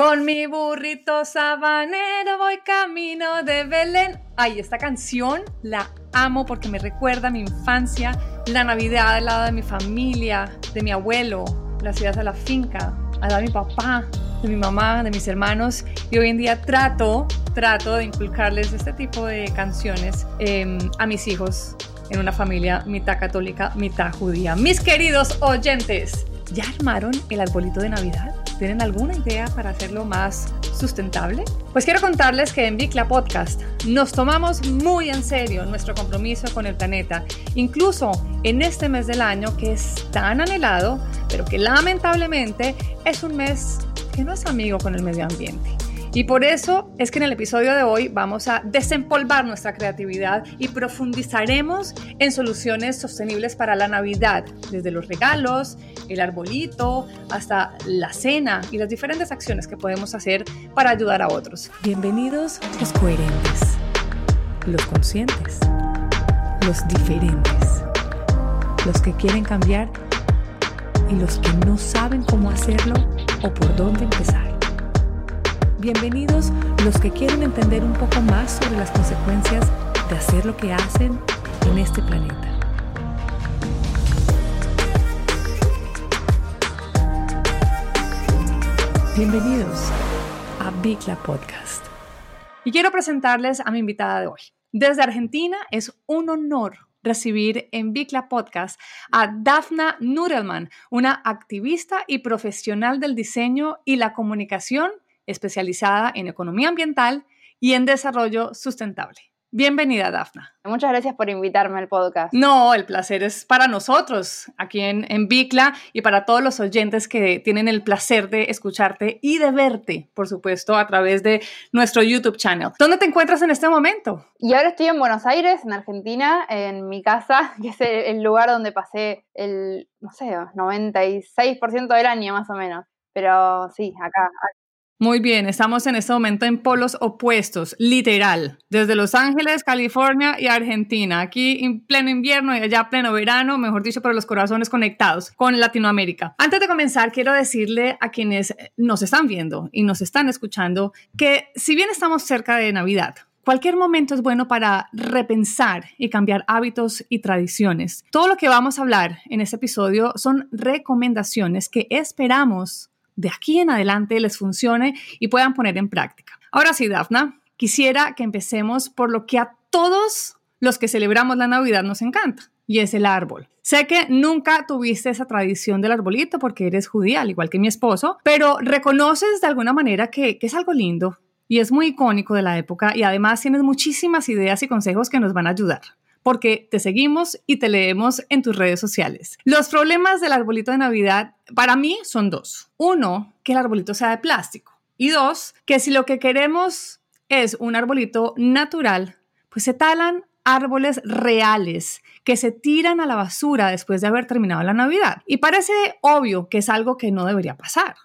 Con mi burrito sabanero voy camino de Belén. Ay, esta canción la amo porque me recuerda a mi infancia, la Navidad al lado de mi familia, de mi abuelo, las idas a la finca, al lado de mi papá, de mi mamá, de mis hermanos. Y hoy en día trato, trato de inculcarles este tipo de canciones em, a mis hijos en una familia mitad católica, mitad judía. Mis queridos oyentes, ¿ya armaron el arbolito de Navidad? ¿Tienen alguna idea para hacerlo más sustentable? Pues quiero contarles que en Bicla Podcast nos tomamos muy en serio nuestro compromiso con el planeta, incluso en este mes del año que es tan anhelado, pero que lamentablemente es un mes que no es amigo con el medio ambiente. Y por eso es que en el episodio de hoy vamos a desempolvar nuestra creatividad y profundizaremos en soluciones sostenibles para la Navidad, desde los regalos, el arbolito, hasta la cena y las diferentes acciones que podemos hacer para ayudar a otros. Bienvenidos los coherentes, los conscientes, los diferentes, los que quieren cambiar y los que no saben cómo hacerlo o por dónde empezar. Bienvenidos los que quieren entender un poco más sobre las consecuencias de hacer lo que hacen en este planeta. Bienvenidos a Bicla Podcast. Y quiero presentarles a mi invitada de hoy. Desde Argentina es un honor recibir en Bicla Podcast a Dafna Nudelman, una activista y profesional del diseño y la comunicación especializada en economía ambiental y en desarrollo sustentable. Bienvenida, Dafna. Muchas gracias por invitarme al podcast. No, el placer es para nosotros aquí en, en Bicla y para todos los oyentes que tienen el placer de escucharte y de verte, por supuesto, a través de nuestro YouTube channel. ¿Dónde te encuentras en este momento? Y ahora estoy en Buenos Aires, en Argentina, en mi casa, que es el lugar donde pasé el, no sé, 96% del año más o menos. Pero sí, acá, muy bien, estamos en este momento en polos opuestos, literal, desde Los Ángeles, California y Argentina, aquí en pleno invierno y allá pleno verano, mejor dicho, para los corazones conectados con Latinoamérica. Antes de comenzar, quiero decirle a quienes nos están viendo y nos están escuchando que si bien estamos cerca de Navidad, Cualquier momento es bueno para repensar y cambiar hábitos y tradiciones. Todo lo que vamos a hablar en este episodio son recomendaciones que esperamos de aquí en adelante les funcione y puedan poner en práctica. Ahora sí, Dafna, quisiera que empecemos por lo que a todos los que celebramos la Navidad nos encanta, y es el árbol. Sé que nunca tuviste esa tradición del arbolito porque eres judía, al igual que mi esposo, pero reconoces de alguna manera que, que es algo lindo y es muy icónico de la época y además tienes muchísimas ideas y consejos que nos van a ayudar porque te seguimos y te leemos en tus redes sociales. Los problemas del arbolito de Navidad para mí son dos. Uno, que el arbolito sea de plástico. Y dos, que si lo que queremos es un arbolito natural, pues se talan árboles reales que se tiran a la basura después de haber terminado la Navidad. Y parece obvio que es algo que no debería pasar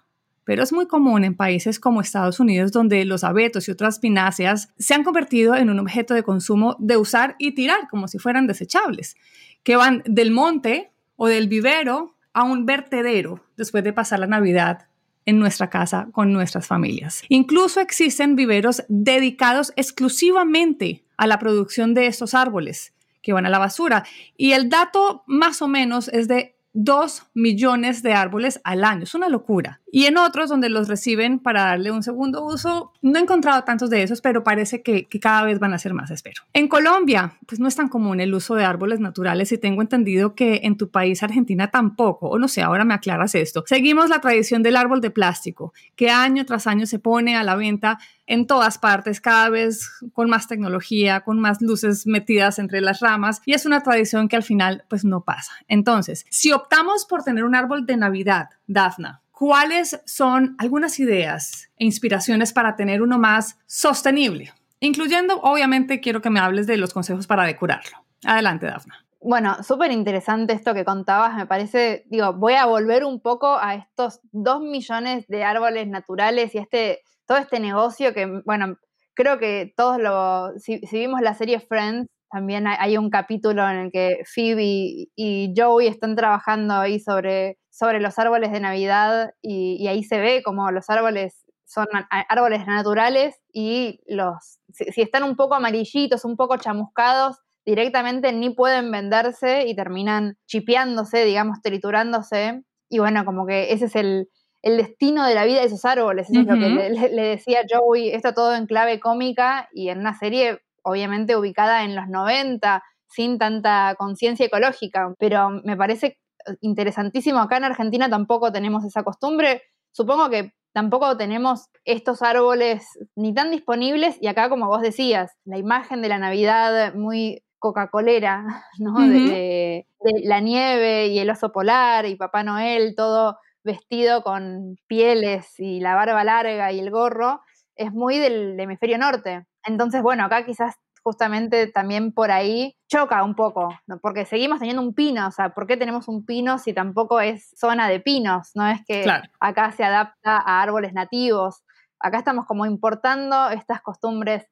pero es muy común en países como Estados Unidos donde los abetos y otras pináceas se han convertido en un objeto de consumo de usar y tirar como si fueran desechables, que van del monte o del vivero a un vertedero después de pasar la Navidad en nuestra casa con nuestras familias. Incluso existen viveros dedicados exclusivamente a la producción de estos árboles que van a la basura. Y el dato más o menos es de 2 millones de árboles al año. Es una locura. Y en otros donde los reciben para darle un segundo uso, no he encontrado tantos de esos, pero parece que, cada vez van a ser más, espero. En Colombia, pues no es tan común el uso de árboles naturales y tengo entendido que en tu país, Argentina, tampoco, o no sé, ahora me aclaras esto. Seguimos la tradición del árbol de plástico, que año tras año se pone a la venta en todas partes, cada vez con más tecnología, con más luces metidas entre las ramas, y es una tradición que al final pues no pasa. Entonces, si optamos por tener un árbol de Navidad, Dafna, ¿cuáles son algunas ideas e inspiraciones para tener uno más sostenible? Incluyendo, obviamente, quiero que me hables de los consejos para decorarlo. Adelante, Dafna. Bueno, súper interesante esto que contabas, me parece, digo, voy a volver un poco a estos dos millones de árboles naturales y este, todo este negocio que, bueno, creo que todos lo, si, vimos la serie Friends, también hay, un capítulo en el que Phoebe y Joey están trabajando ahí sobre, sobre los árboles de Navidad y, ahí se ve como los árboles son árboles naturales y los, si, están un poco amarillitos, un poco chamuscados, directamente ni pueden venderse y terminan chipeándose, digamos, triturándose. Y bueno, como que ese es el, destino de la vida de esos árboles. Eso es lo que le, le, decía Joey, esto todo en clave cómica y en una serie obviamente ubicada en los 90, sin tanta conciencia ecológica. Pero me parece interesantísimo. Acá en Argentina tampoco tenemos esa costumbre. Supongo que tampoco tenemos estos árboles ni tan disponibles y acá, como vos decías, la imagen de la Navidad muy Coca-Colera, ¿no? de, la nieve y el oso polar y Papá Noel, todo vestido con pieles y la barba larga y el gorro, es muy del hemisferio norte. Entonces, bueno, acá quizás justamente también por ahí choca un poco, porque seguimos teniendo un pino, o sea, ¿por qué tenemos un pino si tampoco es zona de pinos? No es que acá se adapta a árboles nativos, acá estamos como importando estas costumbres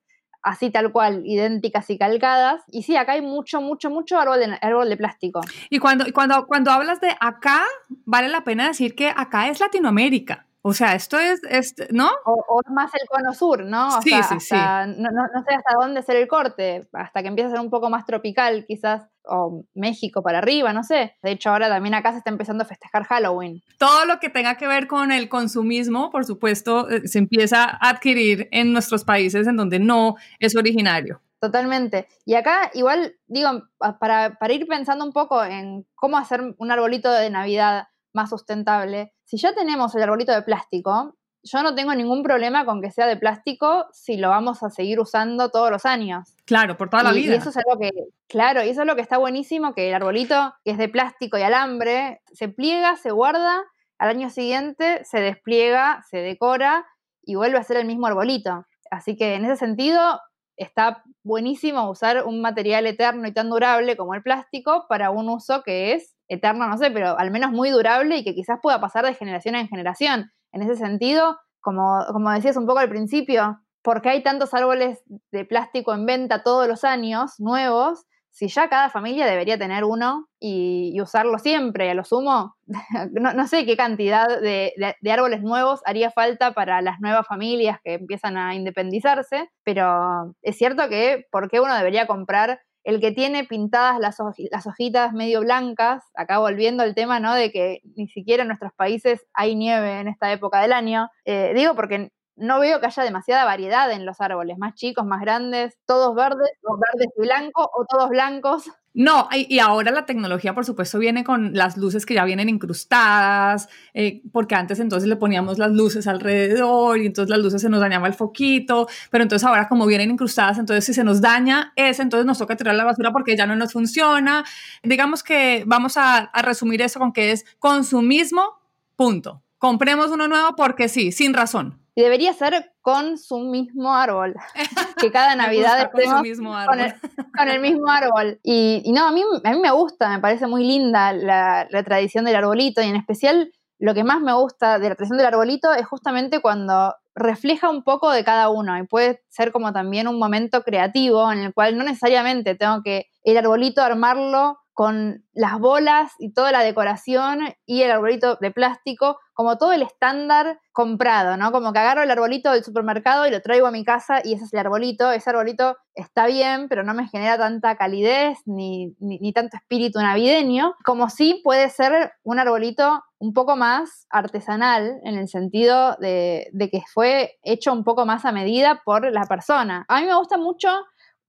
así tal cual, idénticas y calcadas. Y sí, acá hay mucho, mucho, mucho árbol de, árbol de plástico. Y cuando, cuando, cuando hablas de acá, vale la pena decir que acá es Latinoamérica. O sea, esto es, ¿no? O, más el cono sur, ¿no? sí, sí, sí. No, sé hasta dónde ser el corte, hasta que empieza a ser un poco más tropical, quizás, o México para arriba, no sé. De hecho, ahora también acá se está empezando a festejar Halloween. Todo lo que tenga que ver con el consumismo, por supuesto, eh, se empieza a adquirir en nuestros países en donde no es originario. Totalmente. Y acá, igual, digo, para, para ir pensando un poco en cómo hacer un arbolito de Navidad más sustentable. Si ya tenemos el arbolito de plástico, yo no tengo ningún problema con que sea de plástico si lo vamos a seguir usando todos los años. Claro, por toda la vida. Y eso es algo que, claro, y eso es lo que está buenísimo, que el arbolito, que es de plástico y alambre, se pliega, se guarda, al año siguiente se despliega, se decora y vuelve a ser el mismo arbolito. Así que en ese sentido está buenísimo usar un material eterno y tan durable como el plástico para un uso que es eterno, no sé, pero al menos muy durable y que quizás pueda pasar de generación en generación. En ese sentido, como, como decías un poco al principio, porque hay tantos árboles de plástico en venta todos los años, nuevos, si ya cada familia debería tener uno y, usarlo siempre, a lo sumo, no, sé qué cantidad de, de, árboles nuevos haría falta para las nuevas familias que empiezan a independizarse, pero es cierto que, ¿por qué uno debería comprar el que tiene pintadas las, hojitas medio blancas, acá volviendo al tema, ¿no? De que ni siquiera en nuestros países hay nieve en esta época del año. Eh, digo porque no veo que haya demasiada variedad en los árboles, más chicos, más grandes, todos verdes, o verdes y blancos, o todos blancos. No, y ahora la tecnología, por supuesto, viene con las luces que ya vienen incrustadas, eh, porque antes entonces le poníamos las luces alrededor y entonces las luces se nos dañaba el foquito, pero entonces ahora como vienen incrustadas, entonces si se nos daña ese, entonces nos toca tirar la basura porque ya no nos funciona. Digamos que vamos a, a resumir eso con que es consumismo, punto. Compremos uno nuevo porque sí, sin razón. Y debería ser con su mismo árbol. que cada Navidad estemos con, mismo árbol. Con, el, mismo árbol. Y, no, a mí, a mí me gusta, me parece muy linda la, la, tradición del arbolito y en especial lo que más me gusta de la tradición del arbolito es justamente cuando refleja un poco de cada uno y puede ser como también un momento creativo en el cual no necesariamente tengo que el arbolito armarlo con las bolas y toda la decoración y el arbolito de plástico, como todo el estándar comprado, ¿no? Como que agarro el arbolito del supermercado y lo traigo a mi casa y ese es el arbolito. Ese arbolito está bien, pero no me genera tanta calidez ni, ni, tanto espíritu navideño, como sí puede ser un arbolito un poco más artesanal, en el sentido de, de que fue hecho un poco más a medida por la persona. A mí me gusta mucho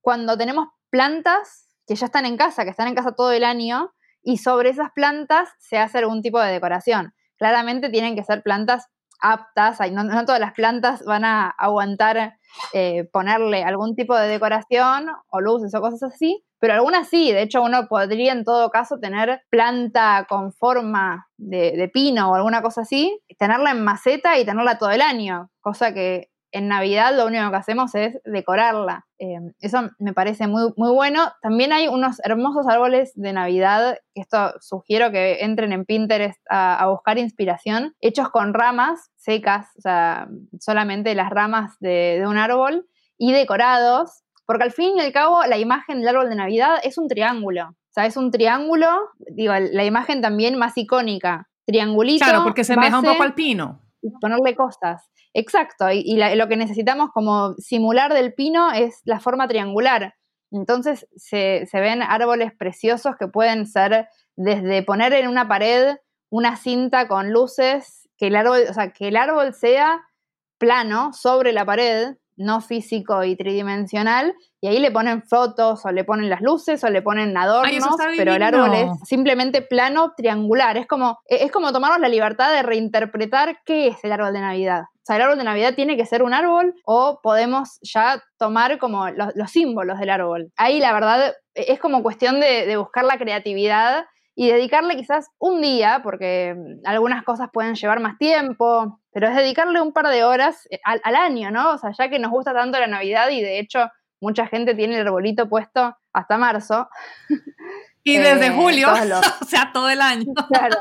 cuando tenemos plantas que ya están en casa, que están en casa todo el año, y sobre esas plantas se hace algún tipo de decoración. Claramente tienen que ser plantas aptas, no, no todas las plantas van a aguantar eh, ponerle algún tipo de decoración o luces o cosas así, pero algunas sí, de hecho uno podría en todo caso tener planta con forma de, de pino o alguna cosa así, tenerla en maceta y tenerla todo el año, cosa que en Navidad lo único que hacemos es decorarla. Eh, eso me parece muy, muy bueno. También hay unos hermosos árboles de Navidad, que esto sugiero que entren en Pinterest a, buscar inspiración, hechos con ramas secas, o sea, solamente las ramas de, un árbol, y decorados, porque al fin y al cabo la imagen del árbol de Navidad es un triángulo. O sea, es un triángulo, digo, la imagen también más icónica. Triangulito. Claro, porque se deja un poco al pino ponerle cosas. Exacto, y, lo que necesitamos como simular del pino es la forma triangular. Entonces se, se ven árboles preciosos que pueden ser desde poner en una pared una cinta con luces, que el árbol, o sea, que el árbol sea plano sobre la pared, no físico y tridimensional, y ahí le ponen fotos o le ponen las luces o le ponen adornos, pero el árbol es simplemente plano triangular. Es como, e, es como tomarnos la libertad de reinterpretar qué es el árbol de Navidad. O sea, el árbol de Navidad tiene que ser un árbol o podemos ya tomar como los, símbolos del árbol. Ahí la verdad e, es como cuestión de, de buscar la creatividad y dedicarle quizás un día, porque mm, algunas cosas pueden llevar más tiempo, pero es dedicarle un par de horas eh, al, año, ¿no? O sea, ya que nos gusta tanto la Navidad y de hecho mucha gente tiene el arbolito puesto hasta marzo. Y desde eh, julio, o sea, todo el año. Claro,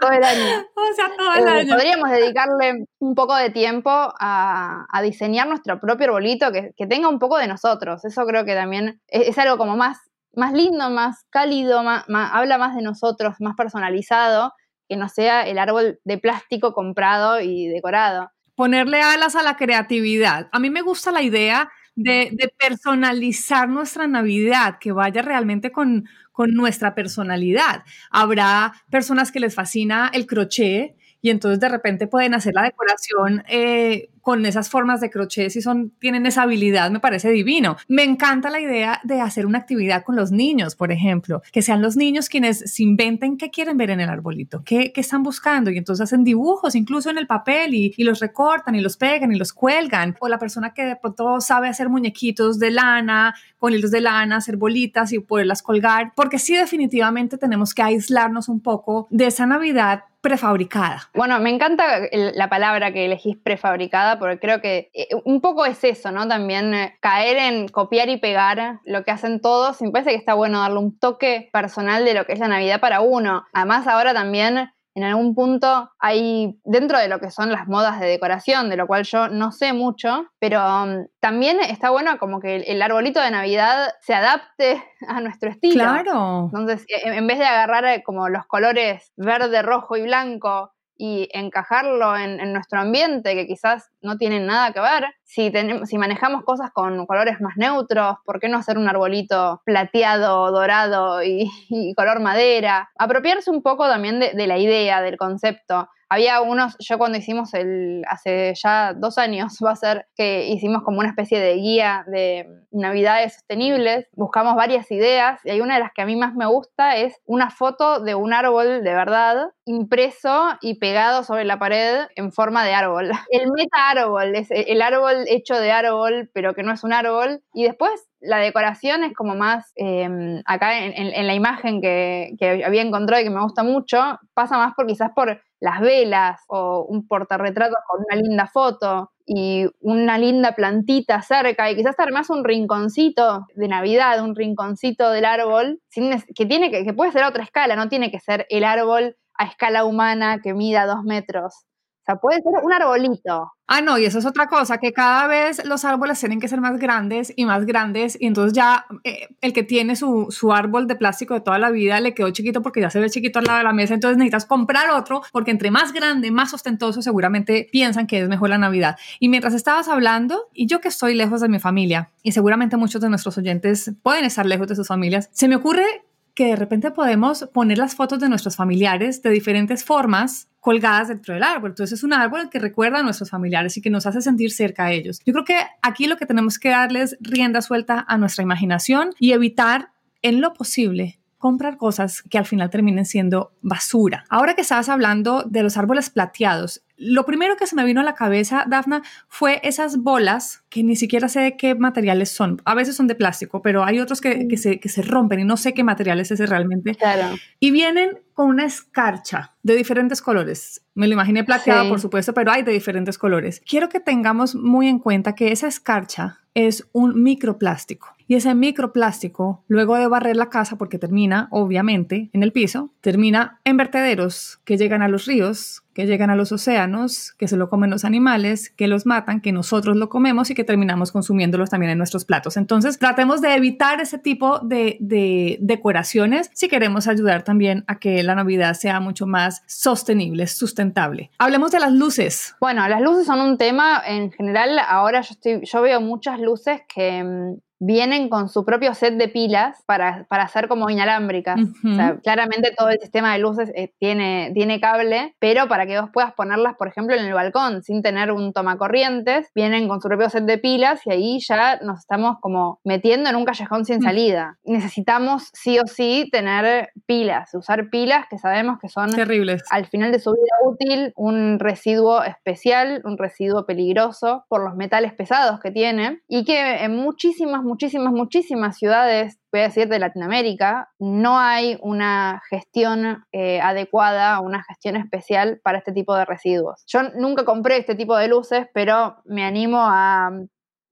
todo el año. O sea, todo el eh, año. Podríamos dedicarle un poco de tiempo a, diseñar nuestro propio arbolito que, tenga un poco de nosotros. Eso creo que también es algo como más más lindo, más cálido, más, habla más de nosotros, más personalizado, que no sea el árbol de plástico comprado y decorado. Ponerle alas a la creatividad. A mí me gusta la idea de, personalizar nuestra Navidad, que vaya realmente con nuestra personalidad. Habrá personas que les fascina el crochet y entonces de repente pueden hacer la decoración eh, con esas formas de crochet si son, tienen esa habilidad, me parece divino. Me encanta la idea de hacer una actividad con los niños, por ejemplo, que sean los niños quienes se inventen qué quieren ver en el arbolito, qué, qué están buscando y entonces hacen dibujos incluso en el papel y, y, los recortan y los pegan y los cuelgan. O la persona que de pronto sabe hacer muñequitos de lana, con hilos de lana, hacer bolitas y poderlas colgar, porque sí definitivamente tenemos que aislarnos un poco de esa Navidad prefabricada. Bueno, me encanta la palabra que elegís prefabricada porque creo que eh, un poco es eso, ¿no? También eh, caer en copiar y pegar lo que hacen todos. Me parece que está bueno darle un toque personal de lo que es la Navidad para uno. Además, ahora también en algún punto hay, dentro de lo que son las modas de decoración, de lo cual yo no sé mucho, pero um, también está bueno como que el, arbolito de Navidad se adapte a nuestro estilo. Claro. Entonces, e, en vez de agarrar eh, como los colores verde, rojo y blanco y encajarlo en, nuestro ambiente, que quizás no tienen nada que ver. Si, tenemos, si manejamos cosas con colores más neutros, ¿por qué no hacer un arbolito plateado, dorado y, color madera? Apropiarse un poco también de la idea, del concepto. Había unos, yo cuando hicimos el, hace ya dos años, va a ser que hicimos como una especie de guía de navidades sostenibles, buscamos varias ideas y hay una de las que a mí más me gusta es una foto de un árbol de verdad impreso y pegado sobre la pared en forma de árbol. El meta árbol, es el árbol hecho de árbol, pero que no es un árbol. Y después la decoración es como más, em, acá en, la imagen que, había encontrado y que me gusta mucho, pasa más por quizás por las velas o un portarretrato con una linda foto y una linda plantita cerca y quizás armas un rinconcito de Navidad, un rinconcito del árbol, que, tiene que, que puede ser a otra escala, no tiene que ser el árbol a escala humana que mida dos metros. O sea, puede ser un arbolito. Ah, no, y eso es otra cosa, que cada vez los árboles tienen que ser más grandes y más grandes, y entonces ya eh, el que tiene su, su, árbol de plástico de toda la vida le quedó chiquito porque ya se ve chiquito al lado de la mesa, entonces necesitas comprar otro, porque entre más grande, más ostentoso, seguramente piensan que es mejor la Navidad. Y mientras estabas hablando, y yo que estoy lejos de mi familia, y seguramente muchos de nuestros oyentes pueden estar lejos de sus familias, se me ocurre que de repente podemos poner las fotos de nuestros familiares de diferentes formas colgadas dentro del árbol. Entonces es un árbol que recuerda a nuestros familiares y que nos hace sentir cerca a ellos. Yo creo que aquí lo que tenemos que darles rienda suelta a nuestra imaginación y evitar en lo posible comprar cosas que al final terminen siendo basura. Ahora que estabas hablando de los árboles plateados, lo primero que se me vino a la cabeza, Dafna, fue esas bolas que ni siquiera sé de qué materiales son. A veces son de plástico, pero hay otros que, que, se, que se, rompen y no sé qué material es ese realmente. Claro. Y vienen con una escarcha de diferentes colores. Me lo imaginé plateado, por supuesto, pero hay de diferentes colores. Quiero que tengamos muy en cuenta que esa escarcha es un microplástico Y ese microplástico, luego de barrer la casa, porque termina, obviamente, en el piso, termina en vertederos que llegan a los ríos, que llegan a los océanos, que se lo comen los animales, que los matan, que nosotros lo comemos y que terminamos consumiéndolos también en nuestros platos. Entonces, tratemos de evitar ese tipo de, de decoraciones si queremos ayudar también a que la Navidad sea mucho más sostenible, sustentable. Hablemos de las luces. Bueno, las luces son un tema en general. Ahora yo veo muchas luces que mm, vienen con su propio set de pilas para, para hacer como inalámbricas. o sea, claramente todo el sistema de luces eh, tiene, tiene cable, pero para que vos puedas ponerlas, por ejemplo, en el balcón sin tener un tomacorrientes, vienen con su propio set de pilas y ahí ya nos estamos como metiendo en un callejón sin mm. salida. Necesitamos sí o sí tener pilas, usar pilas que sabemos que son terribles. Al final de su vida útil, un residuo especial, un residuo peligroso por los metales pesados que tiene y que en muchísimas muchísimas, muchísimas ciudades, voy a decir de Latinoamérica, no hay una gestión eh, adecuada, una gestión especial para este tipo de residuos. Yo nunca compré este tipo de luces, pero me animo a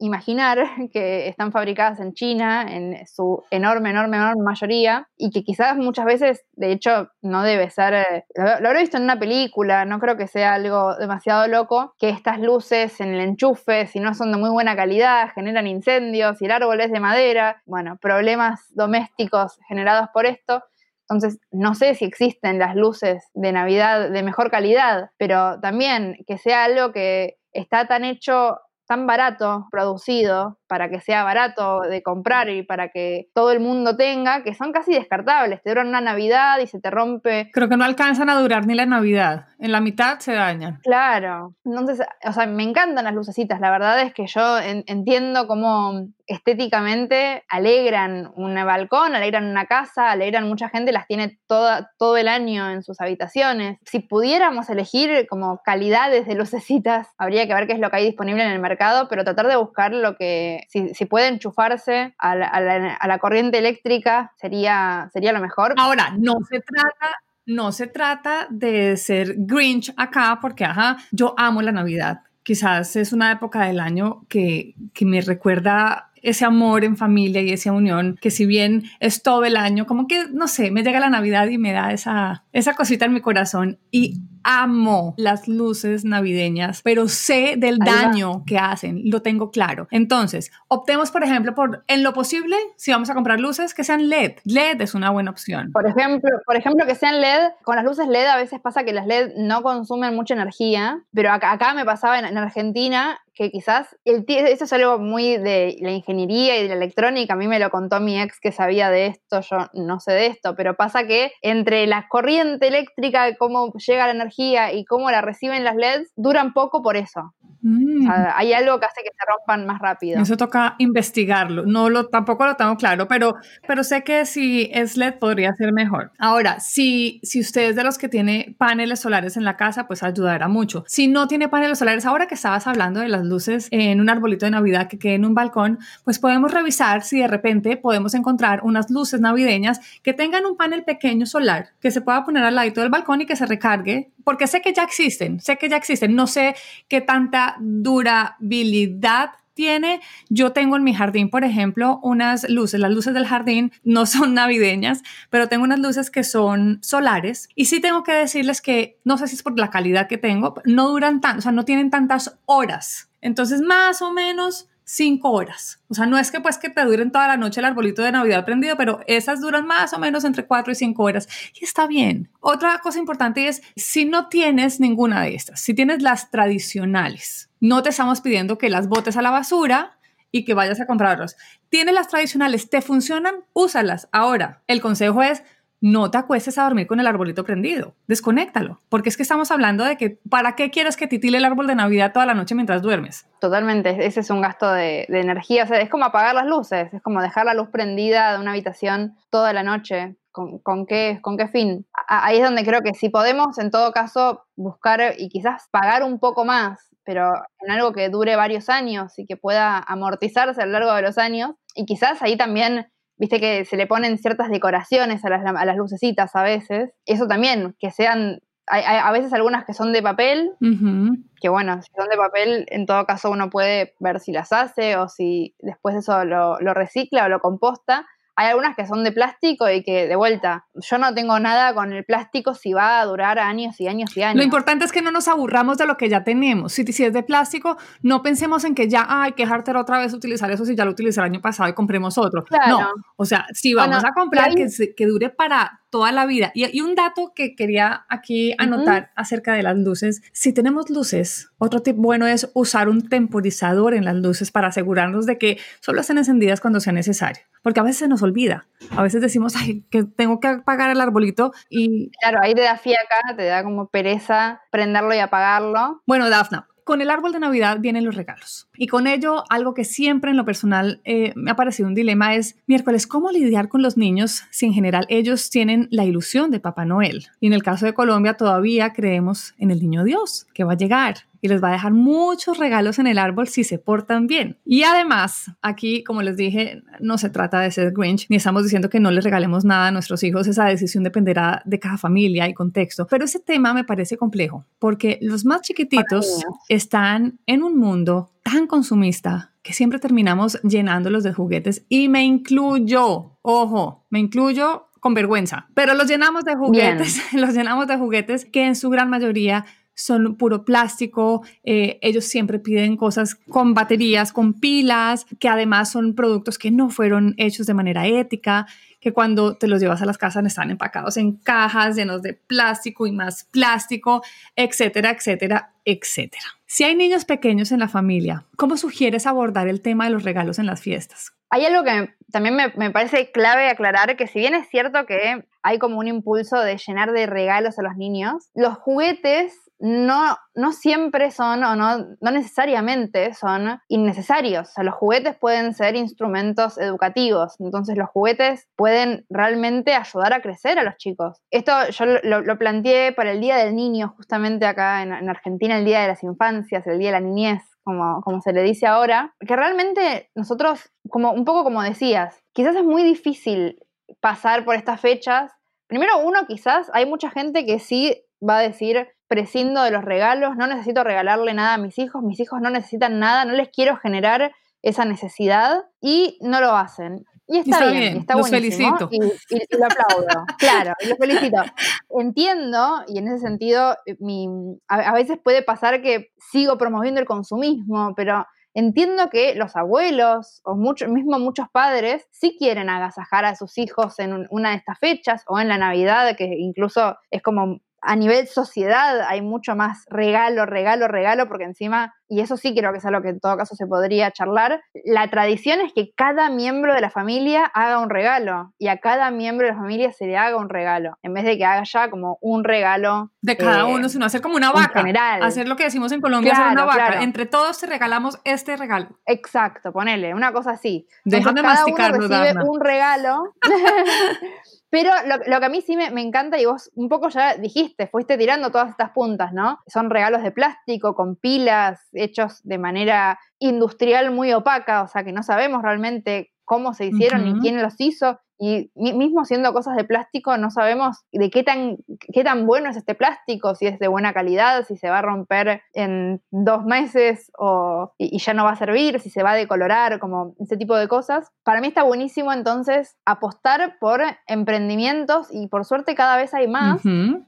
imaginar que están fabricadas en China en su enorme, enorme, enorme mayoría y que quizás muchas veces, de hecho, no debe ser, eh, lo, habré visto en una película, no creo que sea algo demasiado loco, que estas luces en el enchufe, si no son de muy buena calidad, generan incendios, y el árbol es de madera, bueno, problemas domésticos generados por esto. Entonces, no sé si existen las luces de Navidad de mejor calidad, pero también que sea algo que está tan hecho tan barato producido para que sea barato de comprar y para que todo el mundo tenga, que son casi descartables. Te duran una Navidad y se te rompe. Creo que no alcanzan a durar ni la Navidad. En la mitad se dañan. Claro. Entonces, o sea, me encantan las lucecitas. La verdad es que yo entiendo cómo estéticamente alegran un balcón, alegran una casa, alegran mucha gente, las tiene toda, todo el año en sus habitaciones. Si pudiéramos elegir como calidades de lucecitas, habría que ver qué es lo que hay disponible en el mercado, pero tratar de buscar lo que, si, si puede enchufarse a la, a la, corriente eléctrica, sería, sería lo mejor. Ahora, no se trata no se trata de ser Grinch acá, porque, ajá, yo amo la Navidad. Quizás es una época del año que, que me recuerda ese amor en familia y esa unión que si bien es todo el año, como que, no sé, me llega la Navidad y me da esa, esa cosita en mi corazón y amo las luces navideñas, pero sé del daño que hacen, lo tengo claro. Entonces, optemos, por ejemplo, por, en lo posible, si vamos a comprar luces, que sean LED. LED es una buena opción. Por ejemplo, por ejemplo que sean LED. Con las luces LED a veces pasa que las LED no consumen mucha energía, pero acá, acá me pasaba en, en Argentina que quizás, el, eso es algo muy de la ingeniería y de la electrónica, a mí me lo contó mi ex que sabía de esto, yo no sé de esto, pero pasa que entre la corriente eléctrica, cómo llega la energía y cómo la reciben las LEDs, duran poco por eso. Mm. hay algo que hace que se rompan más rápido. Eso toca investigarlo. No lo, tampoco lo tengo claro, pero, pero sé que si es LED podría ser mejor. Ahora, si, si usted es de los que tiene paneles solares en la casa, pues ayudará mucho. Si no tiene paneles solares, ahora que estabas hablando de las luces en un arbolito de Navidad que quede en un balcón, pues podemos revisar si de repente podemos encontrar unas luces navideñas que tengan un panel pequeño solar que se pueda poner al ladito del balcón y que se recargue, porque sé que ya existen, sé que ya existen, no sé qué tanta durabilidad tiene. Yo tengo en mi jardín, por ejemplo, unas luces. Las luces del jardín no son navideñas, pero tengo unas luces que son solares. Y sí tengo que decirles que, no sé si es por la calidad que tengo, no duran tanto, o sea, no tienen tantas horas. Entonces, más o menos cinco horas. O sea, no es que pues que te duren toda la noche el arbolito de Navidad prendido, pero esas duran más o menos entre cuatro y cinco horas y está bien. Otra cosa importante es si no tienes ninguna de estas, si tienes las tradicionales, no te estamos pidiendo que las botes a la basura y que vayas a comprarlos. Tienes las tradicionales, te funcionan, úsalas. Ahora, el consejo es no te acuestes a dormir con el arbolito prendido, desconéctalo, porque es que estamos hablando de que, ¿para qué quieres que titile el árbol de Navidad toda la noche mientras duermes? Totalmente, ese es un gasto de, energía, o sea, es como apagar las luces, es como dejar la luz prendida de una habitación toda la noche, ¿Con, qué, ¿Con qué fin? Ahí es donde creo que si podemos, en todo caso, buscar y quizás pagar un poco más, pero en algo que dure varios años y que pueda amortizarse a lo largo de los años, y quizás ahí también viste que se le ponen ciertas decoraciones a las, a las lucecitas a veces, eso también, que sean hay, a veces algunas que son de papel, que bueno, si son de papel, en todo caso uno puede ver si las hace o si después eso lo, lo recicla o lo composta. Hay algunas que son de plástico y que, de vuelta, yo no tengo nada con el plástico si va a durar años y años y años. Lo importante es que no nos aburramos de lo que ya tenemos. Si, si es de plástico, no pensemos en que ya hay que dejarte otra vez utilizar eso si ya lo utilicé el año pasado y compremos otro. No, o sea, si vamos a comprar que, que dure para toda la vida. Y, un dato que quería aquí anotar acerca de las luces, si tenemos luces, otro tip bueno es usar un temporizador en las luces para asegurarnos de que solo estén encendidas cuando sea necesario, porque a veces se nos olvida, a veces decimos, ay, que tengo que apagar el arbolito y... Claro, ahí te da fiaca, te da como pereza prenderlo y apagarlo. Bueno, Dafna, con el árbol de Navidad vienen los regalos. Y con ello, algo que siempre en lo personal eh, me ha parecido un dilema es, miércoles, ¿cómo lidiar con los niños si en general ellos tienen la ilusión de Papá Noel? Y en el caso de Colombia todavía creemos en el niño Dios, que va a llegar y les va a dejar muchos regalos en el árbol si se portan bien. Y además, aquí, como les dije, no se trata de ser Grinch, ni estamos diciendo que no les regalemos nada a nuestros hijos, esa decisión dependerá de cada familia y contexto. Pero ese tema me parece complejo, porque los más chiquititos están en un mundo tan consumista que siempre terminamos llenándolos de juguetes y me incluyo, ojo, me incluyo con vergüenza, pero los llenamos de juguetes, los llenamos de juguetes que en su gran mayoría son puro plástico, eh, ellos siempre piden cosas con baterías, con pilas, que además son productos que no fueron hechos de manera ética, que cuando te los llevas a las casas están empacados en cajas llenos de plástico y más plástico, etcétera, etcétera, etcétera. Si hay niños pequeños en la familia, ¿cómo sugieres abordar el tema de los regalos en las fiestas? Hay algo que también me, me, parece clave aclarar, que si bien es cierto que hay como un impulso de llenar de regalos a los niños, los juguetes no, no siempre son o no, no necesariamente son innecesarios. O sea, los juguetes pueden ser instrumentos educativos, entonces los juguetes pueden realmente ayudar a crecer a los chicos. Esto yo lo, planteé para el Día del Niño, justamente acá en, Argentina, el Día de las Infancias, el Día de la Niñez. Como, como se le dice ahora, que realmente nosotros, como un poco como decías, quizás es muy difícil pasar por estas fechas. Primero, uno, quizás hay mucha gente que sí va a decir, prescindo de los regalos, no necesito regalarle nada a mis hijos, mis hijos no necesitan nada, no les quiero generar esa necesidad y no lo hacen. Y está, bien, está los felicito. Y, lo aplaudo, claro, y los felicito. Entiendo, y en ese sentido, eh, mi, a, veces puede pasar que sigo promoviendo el consumismo, pero entiendo que los abuelos o mucho, mismo muchos padres sí quieren agasajar a sus hijos en una de estas fechas o en la Navidad, que incluso es como a nivel sociedad hay mucho más regalo, regalo, regalo, porque encima, y eso sí creo que es algo que en todo caso se podría charlar, la tradición es que cada miembro de la familia haga un regalo y a cada miembro de la familia se le haga un regalo, en vez de que haga ya como un regalo. De cada uno, sino hacer como una vaca. general. Hacer lo que decimos en Colombia, hacer una vaca. Entre todos te regalamos este regalo. Exacto, ponele, una cosa así. Déjame masticarlo, uno recibe un regalo. Pero lo, que a mí sí me, encanta, y vos un poco ya dijiste, fuiste tirando todas estas puntas, ¿no? Son regalos de plástico con pilas hechos de manera industrial muy opaca, o sea que no sabemos realmente cómo se hicieron ni quién los hizo. Y mismo siendo cosas de plástico, no sabemos de qué tan, qué tan bueno es este plástico, si es de buena calidad, si se va a romper en dos meses o, y, ya no va a servir, si se va a decolorar, como ese tipo de cosas. Para mí está buenísimo entonces apostar por emprendimientos y por suerte cada vez hay más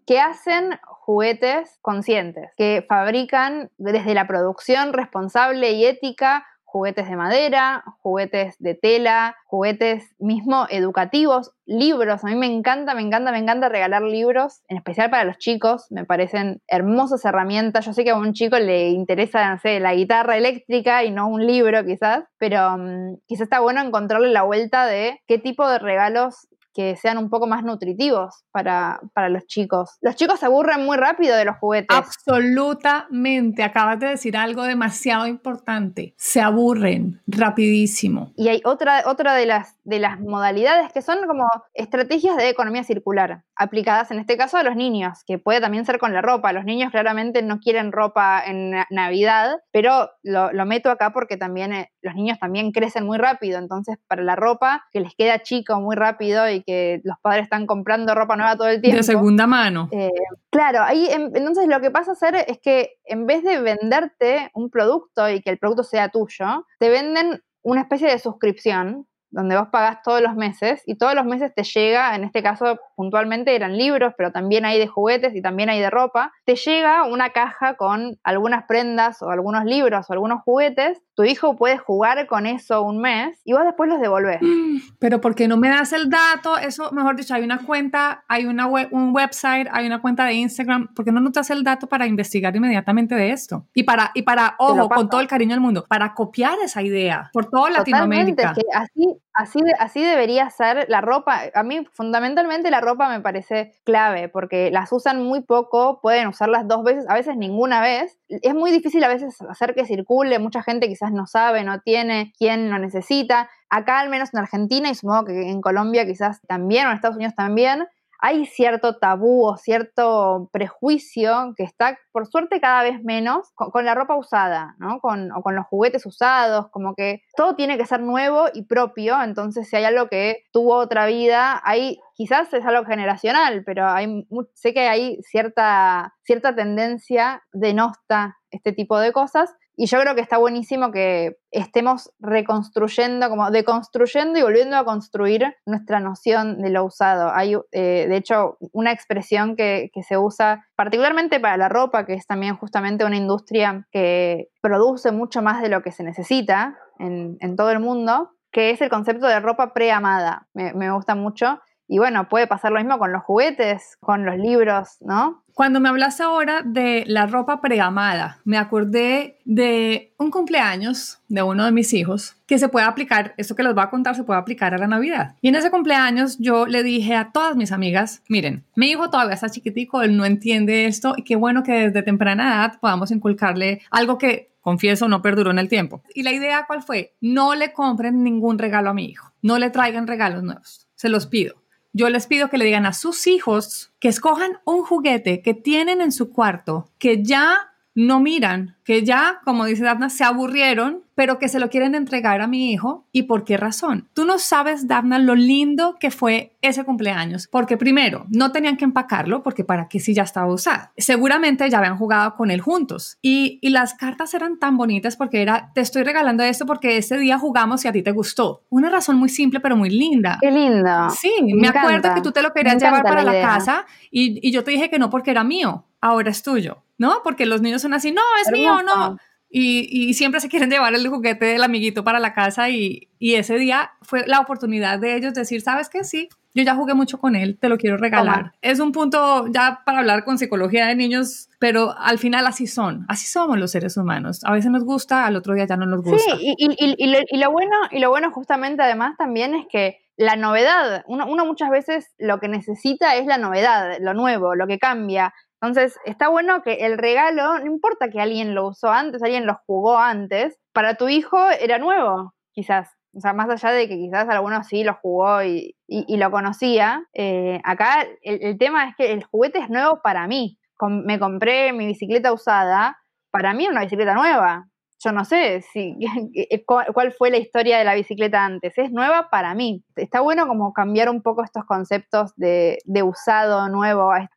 que hacen juguetes conscientes, que fabrican desde la producción responsable y ética juguetes de madera, juguetes de tela, juguetes mismo educativos, libros. A mí me encanta, me encanta, me encanta regalar libros, en especial para los chicos. Me parecen hermosas herramientas. Yo sé que a un chico le interesa, no sé, la guitarra eléctrica y no un libro quizás, pero mm, quizás está bueno encontrarle la vuelta de qué tipo de regalos que sean un poco más nutritivos para, para, los chicos. Los chicos se aburren muy rápido de los juguetes. Absolutamente, acabas de decir algo demasiado importante. Se aburren rapidísimo. Y hay otra, otra de, las, de las modalidades que son como estrategias de economía circular, aplicadas en este caso a los niños, que puede también ser con la ropa. Los niños claramente no quieren ropa en Navidad, pero lo, lo meto acá porque también eh, los niños también crecen muy rápido, entonces para la ropa que les queda chico muy rápido y que los padres están comprando ropa nueva todo el tiempo. De segunda mano. Eh, claro, ahí entonces lo que pasa a hacer es que en vez de venderte un producto y que el producto sea tuyo, te venden una especie de suscripción donde vos pagás todos los meses y todos los meses te llega, en este caso puntualmente eran libros, pero también hay de juguetes y también hay de ropa, te llega una caja con algunas prendas o algunos libros o algunos juguetes, tu hijo puede jugar con eso un mes y vos después los devolvés. Pero ¿por qué no me das el dato? Eso, mejor dicho, hay una cuenta, hay una un website, hay una cuenta de Instagram, ¿por qué no nos das el dato para investigar inmediatamente de esto? Y para, y para ojo, con todo el cariño del mundo, para copiar esa idea por toda Latinoamérica. que así Así, así debería ser la ropa. A mí fundamentalmente la ropa me parece clave porque las usan muy poco, pueden usarlas dos veces, a veces ninguna vez. Es muy difícil a veces hacer que circule, mucha gente quizás no sabe, no tiene, quién lo necesita. Acá al menos en Argentina y supongo que en Colombia quizás también o en Estados Unidos también, hay cierto tabú o cierto prejuicio que está, por suerte, cada vez menos con, la ropa usada, ¿no? Con, o con los juguetes usados, como que todo tiene que ser nuevo y propio, entonces si hay algo que tuvo otra vida, hay, quizás es algo generacional, pero hay, sé que hay cierta, cierta tendencia de nosta este tipo de cosas, y yo creo que está buenísimo que estemos reconstruyendo, como deconstruyendo y volviendo a construir nuestra noción de lo usado. Hay, eh, de hecho, una expresión que, se usa particularmente para la ropa, que es también justamente una industria que produce mucho más de lo que se necesita en, todo el mundo, que es el concepto de ropa preamada. Me, me gusta mucho. Y bueno, puede pasar lo mismo con los juguetes, con los libros, ¿no? Cuando me hablas ahora de la ropa preamada, me acordé de un cumpleaños de uno de mis hijos que se puede aplicar, esto que les voy a contar se puede aplicar a la Navidad. Y en ese cumpleaños yo le dije a todas mis amigas, miren, mi hijo todavía está chiquitico, él no entiende esto y qué bueno que desde temprana edad podamos inculcarle algo que confieso, no perduró en el tiempo. Y la idea cuál fue, no le compren ningún regalo a mi hijo, no le traigan regalos nuevos, se los pido yo les pido que le digan a sus hijos que escojan un juguete que tienen en su cuarto, que ya no miran, que ya, como dice Dafna, se aburrieron, pero que se lo quieren entregar a mi hijo. ¿Y por qué razón? Tú no sabes, Dafna, lo lindo que fue ese cumpleaños, porque primero, no tenían que empacarlo, porque para qué si ya estaba usado. Seguramente ya habían jugado con él juntos. Y, y las cartas eran tan bonitas porque era, te estoy regalando esto porque ese día jugamos y a ti te gustó. Una razón muy simple, pero muy linda. Qué linda. Sí, me, acuerdo que tú te lo querías llevar para la, casa y, y yo te dije que no porque era mío, ahora es tuyo. ¿no? Porque los niños son así, no, es mío, no. Y, y, siempre se quieren llevar el juguete del amiguito para la casa y, y, ese día fue la oportunidad de ellos decir, ¿sabes qué? Sí, yo ya jugué mucho con él, te lo quiero regalar. Es un punto ya para hablar con psicología de niños, pero al final así son, así somos los seres humanos. A veces nos gusta, al otro día ya no nos gusta. Sí, y lo, bueno, y lo bueno justamente además también es que la novedad, uno, uno muchas veces lo que necesita es la novedad, lo nuevo, lo que cambia entonces, está bueno que el regalo, no importa que alguien lo usó antes, alguien lo jugó antes, para tu hijo era nuevo, quizás. O sea, más allá de que quizás alguno sí lo jugó y, lo conocía, eh, acá el, tema es que el juguete es nuevo para mí. me compré mi bicicleta usada, para mí es una bicicleta nueva yo no sé si, eh, cuál fue la historia de la bicicleta antes. Es nueva para mí. Está bueno como cambiar un poco estos conceptos de, usado, nuevo. Ah,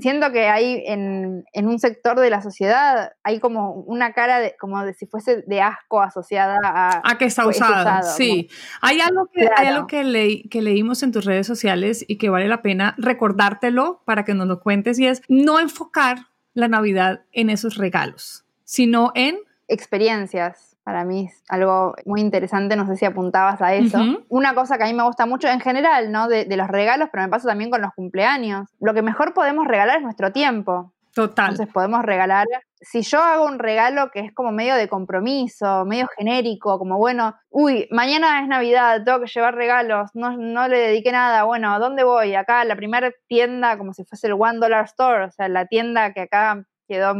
siento que hay en, un sector de la sociedad, hay como una cara de, como de si fuese de asco asociada a... A que está usado, sí. Hay algo, que, hay algo que, que leímos en tus redes sociales y que vale la pena recordártelo para que nos lo cuentes y es no enfocar la Navidad en esos regalos, sino en experiencias. Para mí es algo muy interesante, no sé si apuntabas a eso. Una cosa que a mí me gusta mucho en general, ¿no? De, los regalos, pero me pasa también con los cumpleaños. Lo que mejor podemos regalar es nuestro tiempo. Total. Entonces podemos regalar, si yo hago un regalo que es como medio de compromiso, medio genérico, como bueno, uy, mañana es Navidad, tengo que llevar regalos, no, no le dediqué nada, bueno, ¿a dónde voy? Acá, la primera tienda, como si fuese el One Dollar Store, o sea, la tienda que acá quedó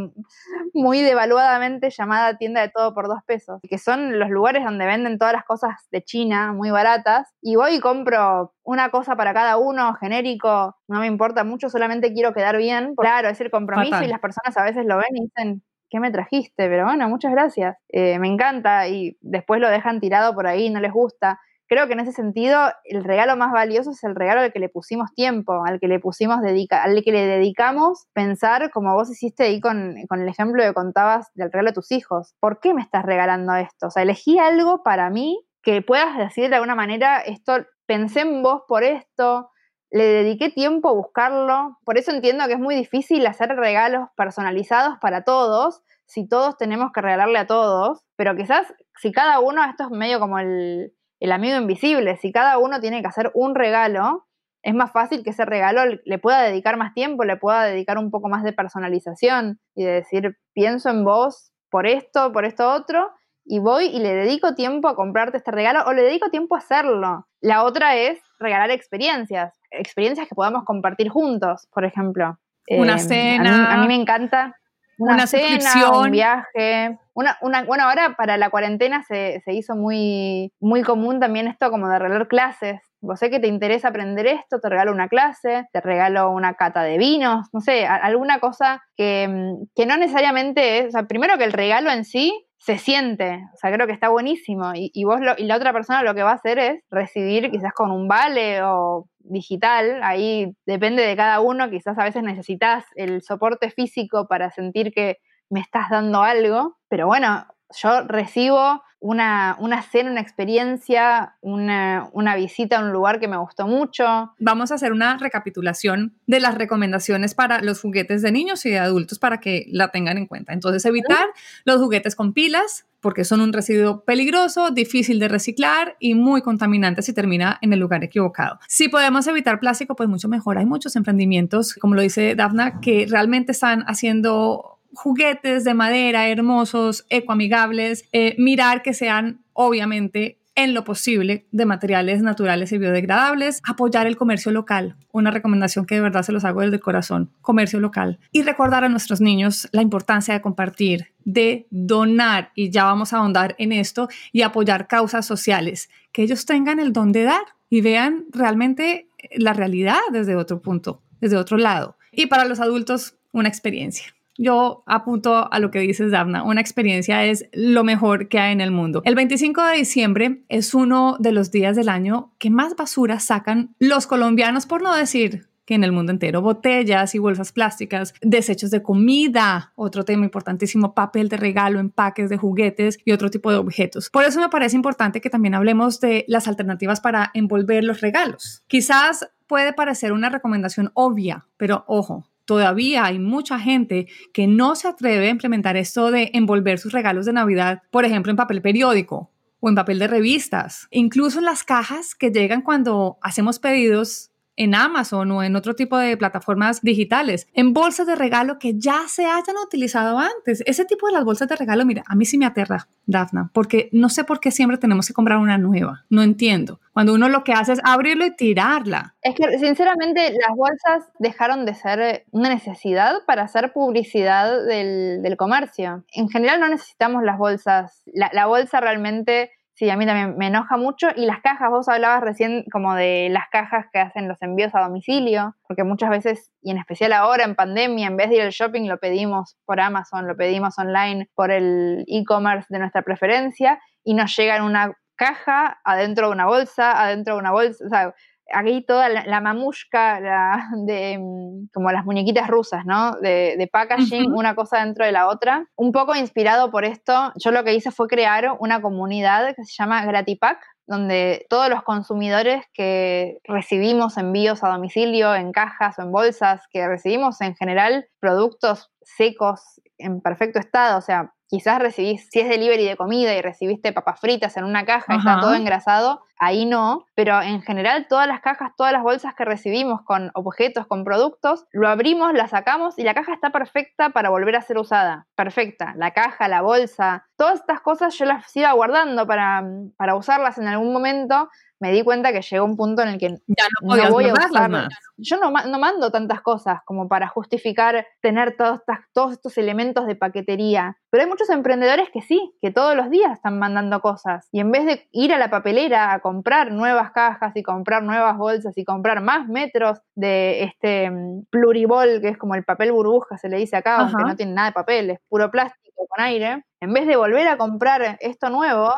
muy devaluadamente llamada tienda de todo por dos pesos, que son los lugares donde venden todas las cosas de China muy baratas, y voy y compro una cosa para cada uno, genérico, no me importa mucho, solamente quiero quedar bien. Claro, es el compromiso y las personas a veces lo ven y dicen, ¿qué me trajiste? Pero bueno, muchas gracias, eh, me encanta, y después lo dejan tirado por ahí, no les gusta. Creo que en ese sentido el regalo más valioso es el regalo al que le pusimos tiempo, al que le pusimos dedica, al que le dedicamos pensar, como vos hiciste ahí con, con el ejemplo que contabas del regalo a tus hijos. ¿Por qué me estás regalando esto? O sea, elegí algo para mí que puedas decir de alguna manera, esto, pensé en vos por esto, le dediqué tiempo a buscarlo. Por eso entiendo que es muy difícil hacer regalos personalizados para todos, si todos tenemos que regalarle a todos, pero quizás si cada uno, esto es medio como el, el amigo invisible, si cada uno tiene que hacer un regalo, es más fácil que ese regalo le pueda dedicar más tiempo, le pueda dedicar un poco más de personalización y de decir, pienso en vos por esto, por esto otro, y voy y le dedico tiempo a comprarte este regalo o le dedico tiempo a hacerlo. La otra es regalar experiencias, experiencias que podamos compartir juntos, por ejemplo. Una cena. Eh, a mí, me encanta. Una, cena, un viaje. Una, una, bueno, ahora para la cuarentena se, se, hizo muy, muy común también esto como de regalar clases. Vos sé que te interesa aprender esto, te regalo una clase, te regalo una cata de vinos, no sé, alguna cosa que, que no necesariamente es, o sea, primero que el regalo en sí se siente, o sea, creo que está buenísimo. Y, vos y la otra persona lo que va a hacer es recibir quizás con un vale o digital, ahí depende de cada uno, quizás a veces necesitas el soporte físico para sentir que me estás dando algo, pero bueno, yo recibo una, una cena, una experiencia, una, una, visita a un lugar que me gustó mucho. Vamos a hacer una recapitulación de las recomendaciones para los juguetes de niños y de adultos para que la tengan en cuenta. Entonces, evitar los juguetes con pilas porque son un residuo peligroso, difícil de reciclar y muy contaminante si termina en el lugar equivocado. Si podemos evitar plástico, pues mucho mejor. Hay muchos emprendimientos, como lo dice Dafna, que realmente están haciendo juguetes de madera hermosos, ecoamigables, eh, mirar que sean obviamente en lo posible de materiales naturales y biodegradables, apoyar el comercio local, una recomendación que de verdad se los hago desde el corazón, comercio local, y recordar a nuestros niños la importancia de compartir, de donar, y ya vamos a ahondar en esto, y apoyar causas sociales, que ellos tengan el don de dar y vean realmente la realidad desde otro punto, desde otro lado. Y para los adultos, una experiencia yo apunto a lo que dices, Dafna, una experiencia es lo mejor que hay en el mundo. El 25 de diciembre es uno de los días del año que más basura sacan los colombianos, por no decir que en el mundo entero, botellas y bolsas plásticas, desechos de comida, otro tema importantísimo, papel de regalo, empaques de juguetes y otro tipo de objetos. Por eso me parece importante que también hablemos de las alternativas para envolver los regalos. Quizás puede parecer una recomendación obvia, pero ojo, todavía hay mucha gente que no se atreve a implementar esto de envolver sus regalos de Navidad, por ejemplo, en papel periódico o en papel de revistas. Incluso en las cajas que llegan cuando hacemos pedidos en Amazon o en otro tipo de plataformas digitales, en bolsas de regalo que ya se hayan utilizado antes. Ese tipo de las bolsas de regalo, mira, a mí sí me aterra, Dafna, porque no sé por qué siempre tenemos que comprar una nueva. No entiendo. Cuando uno lo que hace es abrirlo y tirarla. Es que sinceramente las bolsas dejaron de ser una necesidad para hacer publicidad del, del comercio. En general no necesitamos las bolsas. La bolsa realmente Sí, a mí también me enoja mucho. Y las cajas, vos hablabas recién como de las cajas que hacen los envíos a domicilio, porque muchas veces, y en especial ahora en pandemia, en vez de ir al shopping, lo pedimos por Amazon, lo pedimos online por el e-commerce de nuestra preferencia y nos llega en una caja, adentro de una bolsa, adentro de una bolsa, o sea, aquí toda la, la mamushka de mm, como las muñequitas rusas, ¿no? De, packaging, una cosa dentro de la otra. Un poco inspirado por esto, yo lo que hice fue crear una comunidad que se llama Gratipack, donde todos los consumidores que recibimos envíos a domicilio, en cajas o en bolsas, que recibimos en general productos secos en perfecto estado, o sea, quizás recibís, si es delivery de comida y recibiste papas fritas en una caja y está todo engrasado, ahí no, pero en general todas las cajas, todas las bolsas que recibimos con objetos, con productos, lo abrimos, la sacamos y la caja está perfecta para volver a ser usada. Perfecta, la caja, la bolsa, todas estas cosas yo las iba guardando para, para usarlas en algún momento me di cuenta que llegó un punto en el que ya no, voy a usar. Más. Yo no, no, mando tantas cosas como para justificar tener todos, todos estos elementos de paquetería. Pero hay muchos emprendedores que sí, que todos los días están mandando cosas. Y en vez de ir a la papelera a comprar nuevas cajas y comprar nuevas bolsas y comprar más metros de este mm, pluribol, que es como el papel burbuja, se le dice acá, aunque no tiene nada de papel, es puro plástico con aire, en vez de volver a comprar esto nuevo,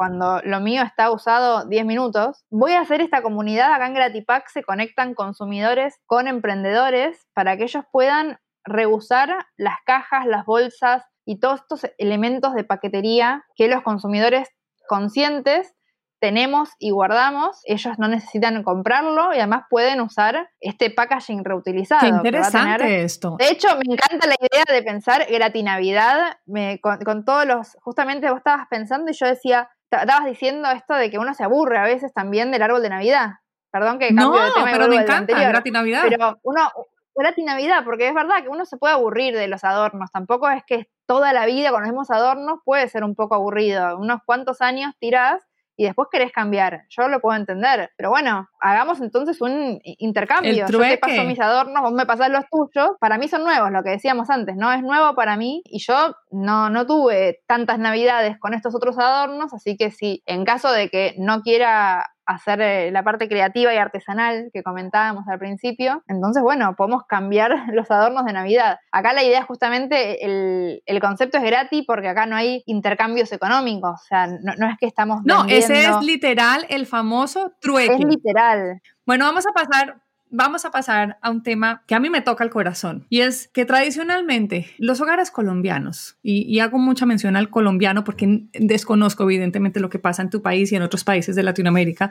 cuando lo mío está usado 10 minutos. Voy a hacer esta comunidad acá en Gratipack, se conectan consumidores con emprendedores para que ellos puedan reusar las cajas, las bolsas y todos estos elementos de paquetería que los consumidores conscientes tenemos y guardamos, ellos no necesitan comprarlo y además pueden usar este packaging reutilizado. Qué interesante esto. De hecho, me encanta la idea de pensar gratinavidad me, con, todos los, justamente vos estabas pensando y yo decía, estabas diciendo esto de que uno se aburre a veces también del árbol de Navidad. Perdón que cambio de tema pero me encanta, gratinavidad. Pero uno, gratinavidad, porque es verdad que uno se puede aburrir de los adornos, tampoco es que toda la vida con los mismos adornos puede ser un poco aburrido. Unos cuantos años tirás y después querés cambiar. Yo lo puedo entender. Pero bueno, hagamos entonces un intercambio. Yo te paso mis adornos, vos me pasás los tuyos. Para mí son nuevos, lo que decíamos antes, ¿no? Es nuevo para mí y yo no, no tuve tantas navidades con estos otros adornos, así que si en caso de que no quiera hacer eh, la parte creativa y artesanal que comentábamos al principio. Entonces, bueno, podemos cambiar los adornos de Navidad. Acá la idea es justamente, el, el concepto es gratis porque acá no hay intercambios económicos, o sea, no, es que estamos... No, ese es literal el famoso trueque. Es literal. Bueno, vamos a pasar vamos a pasar a un tema que a mí me toca el corazón y es que tradicionalmente los hogares colombianos, y, hago mucha mención al colombiano porque desconozco evidentemente lo que pasa en tu país y en otros países de Latinoamérica,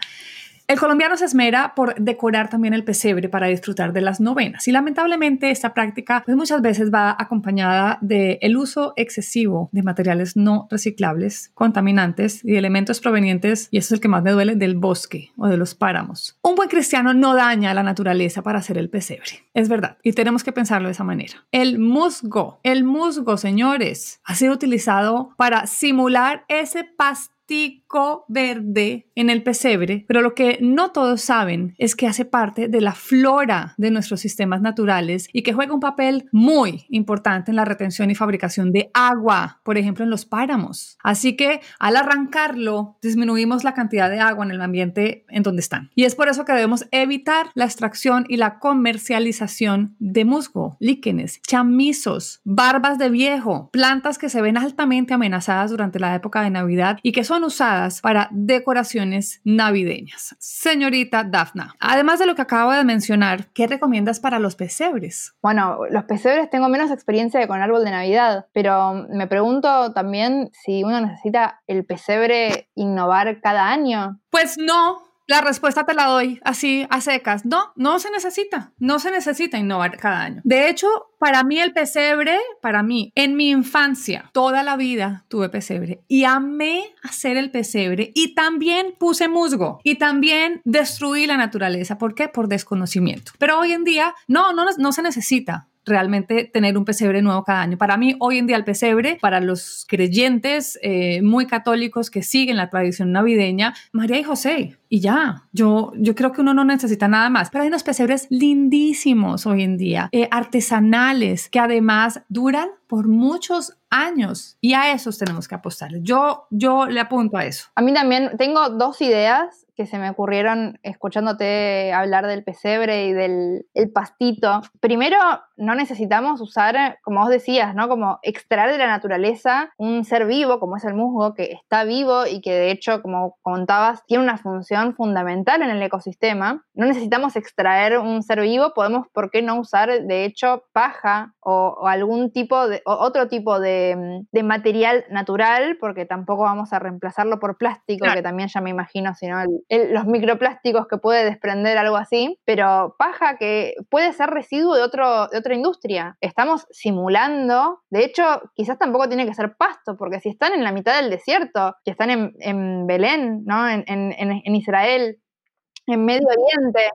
el colombiano se esmera por decorar también el pesebre para disfrutar de las novenas y lamentablemente esta práctica pues muchas veces va acompañada del el uso excesivo de materiales no reciclables, contaminantes y elementos provenientes, y eso es el que más me duele, del bosque o de los páramos. Un buen cristiano no daña la naturaleza para hacer el pesebre, es verdad, y tenemos que pensarlo de esa manera. El musgo, el musgo, señores, ha sido utilizado para simular ese pastel verde en el pesebre, pero lo que no todos saben es que hace parte de la flora de nuestros sistemas naturales y que juega un papel muy importante en la retención y fabricación de agua, por ejemplo en los páramos. Así que al arrancarlo disminuimos la cantidad de agua en el ambiente en donde están. Y es por eso que debemos evitar la extracción y la comercialización de musgo, líquenes, chamizos, barbas de viejo, plantas que se ven altamente amenazadas durante la época de Navidad y que son usadas para decoraciones navideñas. Señorita Dafna, además de lo que acabo de mencionar, ¿qué recomiendas para los pesebres? Bueno, los pesebres tengo menos experiencia con árbol de Navidad, pero me pregunto también si uno necesita el pesebre innovar cada año. Pues no, la respuesta te la doy así a secas. No, no se necesita. No se necesita innovar cada año. De hecho, para mí el pesebre, para mí, en mi infancia, toda la vida tuve pesebre y amé hacer el pesebre y también puse musgo y también destruí la naturaleza. ¿Por qué? Por desconocimiento. Pero hoy en día, no, no, no se necesita realmente tener un pesebre nuevo cada año. Para mí, hoy en día el pesebre, para los creyentes eh, muy católicos que siguen la tradición navideña, María y José, y ya, yo, yo creo que uno no necesita nada más. Pero hay unos pesebres lindísimos hoy en día, eh, artesanales, que además duran por muchos años y a esos tenemos que apostar. Yo, yo le apunto a eso. A mí también tengo dos ideas que se me ocurrieron escuchándote hablar del pesebre y del el pastito. Primero, no necesitamos usar, como vos decías, ¿no? Como extraer de la naturaleza un ser vivo, como es el musgo, que está vivo y que de hecho, como contabas, tiene una función fundamental en el ecosistema. No necesitamos extraer un ser vivo, podemos, ¿por qué no usar, de hecho, paja o, algún tipo de, otro tipo de, material natural, porque tampoco vamos a reemplazarlo por plástico, que también ya me imagino, si no, los microplásticos que puede desprender algo así, pero paja que puede ser residuo de, otro, de otra industria. Estamos simulando, de hecho, quizás tampoco tiene que ser pasto, porque si están en la mitad del desierto, que están en, Belén, ¿no? En Israel, en Medio Oriente.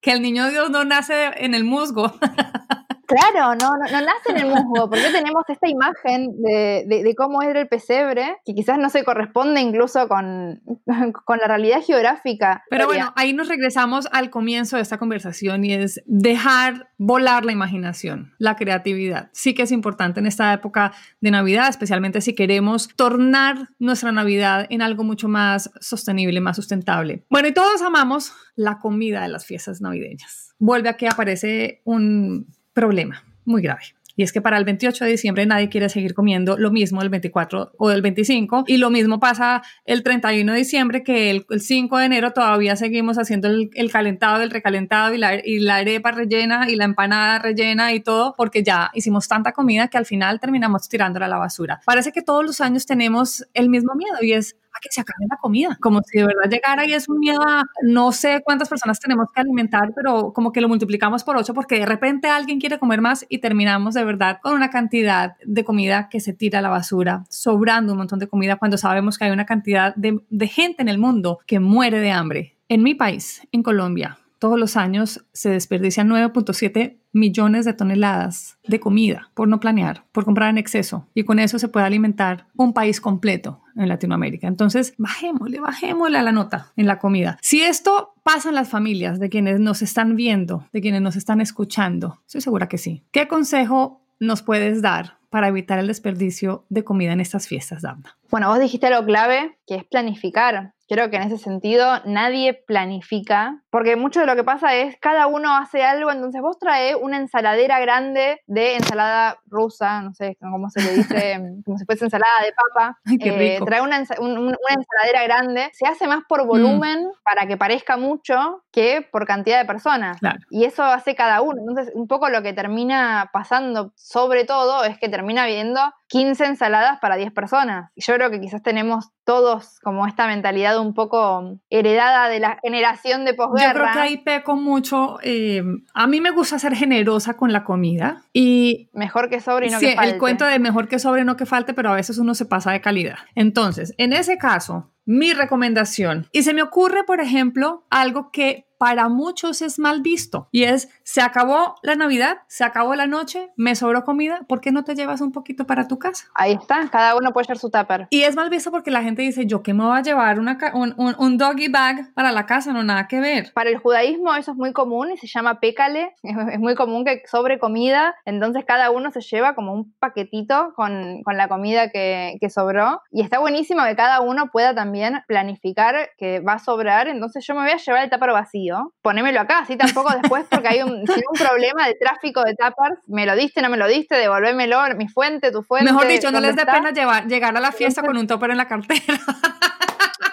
Que el niño Dios no nace en el musgo. Claro, no, no, nace en el musgo, porque tenemos esta imagen de, cómo era el pesebre, que quizás no se corresponde incluso con, con la realidad geográfica. Pero bueno, ahí nos regresamos al comienzo de esta conversación y es dejar volar la imaginación, la creatividad. Sí que es importante en esta época de Navidad, especialmente si queremos tornar nuestra Navidad en algo mucho más sostenible, más sustentable. Bueno, y todos amamos la comida de las fiestas navideñas. Vuelve a que aparece un problema muy grave. Y es que para el 28 de diciembre nadie quiere seguir comiendo lo mismo del 24 o del 25. Y lo mismo pasa el 31 de diciembre, que el, 5 de enero todavía seguimos haciendo el, calentado del recalentado y la, y la arepa rellena y la empanada rellena y todo, porque ya hicimos tanta comida que al final terminamos tirándola a la basura. Parece que todos los años tenemos el mismo miedo y es a que se acabe la comida, como si de verdad llegara y es un miedo no sé cuántas personas tenemos que alimentar, pero como que lo multiplicamos por ocho porque de repente alguien quiere comer más y terminamos de verdad con una cantidad de comida que se tira a la basura, sobrando un montón de comida cuando sabemos que hay una cantidad de gente en el mundo que muere de hambre. En mi país, en Colombia, todos los años se desperdician 9.7 millones de toneladas de comida por no planear, por comprar en exceso. Y con eso se puede alimentar un país completo en Latinoamérica. Entonces, bajémosle, bajémosle a la nota en la comida. Si esto pasa en las familias de quienes nos están viendo, de quienes nos están escuchando, estoy segura que sí. ¿Qué consejo nos puedes dar para evitar el desperdicio de comida en estas fiestas, Dana? Bueno, vos dijiste algo clave, que es planificar. Creo que en ese sentido nadie planifica, porque mucho de lo que pasa es cada uno hace algo, entonces vos traes una ensaladera grande de ensalada rusa, no sé cómo se le dice, como si fuese ensalada de papa. Eh, trae una, ensaladera grande, se hace más por mm. volumen para que parezca mucho que por cantidad de personas. Y eso hace cada uno. Entonces, un poco lo que termina pasando sobre todo es que termina viendo 15 ensaladas para 10 personas. Yo creo que quizás tenemos todos como esta mentalidad un poco heredada de la generación de posguerra. Yo creo que ahí peco mucho. Eh, a mí me gusta ser generosa con la comida y... Mejor que sobre y no que falte. el cuento de mejor que sobre y no que falte, pero a veces uno se pasa de calidad. Entonces, en ese caso, mi recomendación. Y se me ocurre, por ejemplo, algo que para muchos es mal visto y es, se acabó la Navidad, se acabó la noche, me sobró comida, ¿por qué no te llevas un poquito para tu casa? Ahí está, cada uno puede llevar su tupper. Y es mal visto porque la gente dice, yo qué me voy a llevar una, un, un, doggy bag para la casa, no nada que ver. Para el judaísmo eso es muy común y se llama pécale, es, muy común que sobre comida, entonces cada uno se lleva como un paquetito con, con la comida que, que sobró y está buenísimo que cada uno pueda también planificar que va a sobrar, entonces yo me voy a llevar el tupper vacío ponémelo acá, así tampoco después, porque hay un, problema de tráfico de tappers, me lo diste, no me lo diste, devolvémelo, mi fuente, tu fuente. Mejor dicho, no les dé pena llevar, llegar a la fiesta con un topper en la cartera.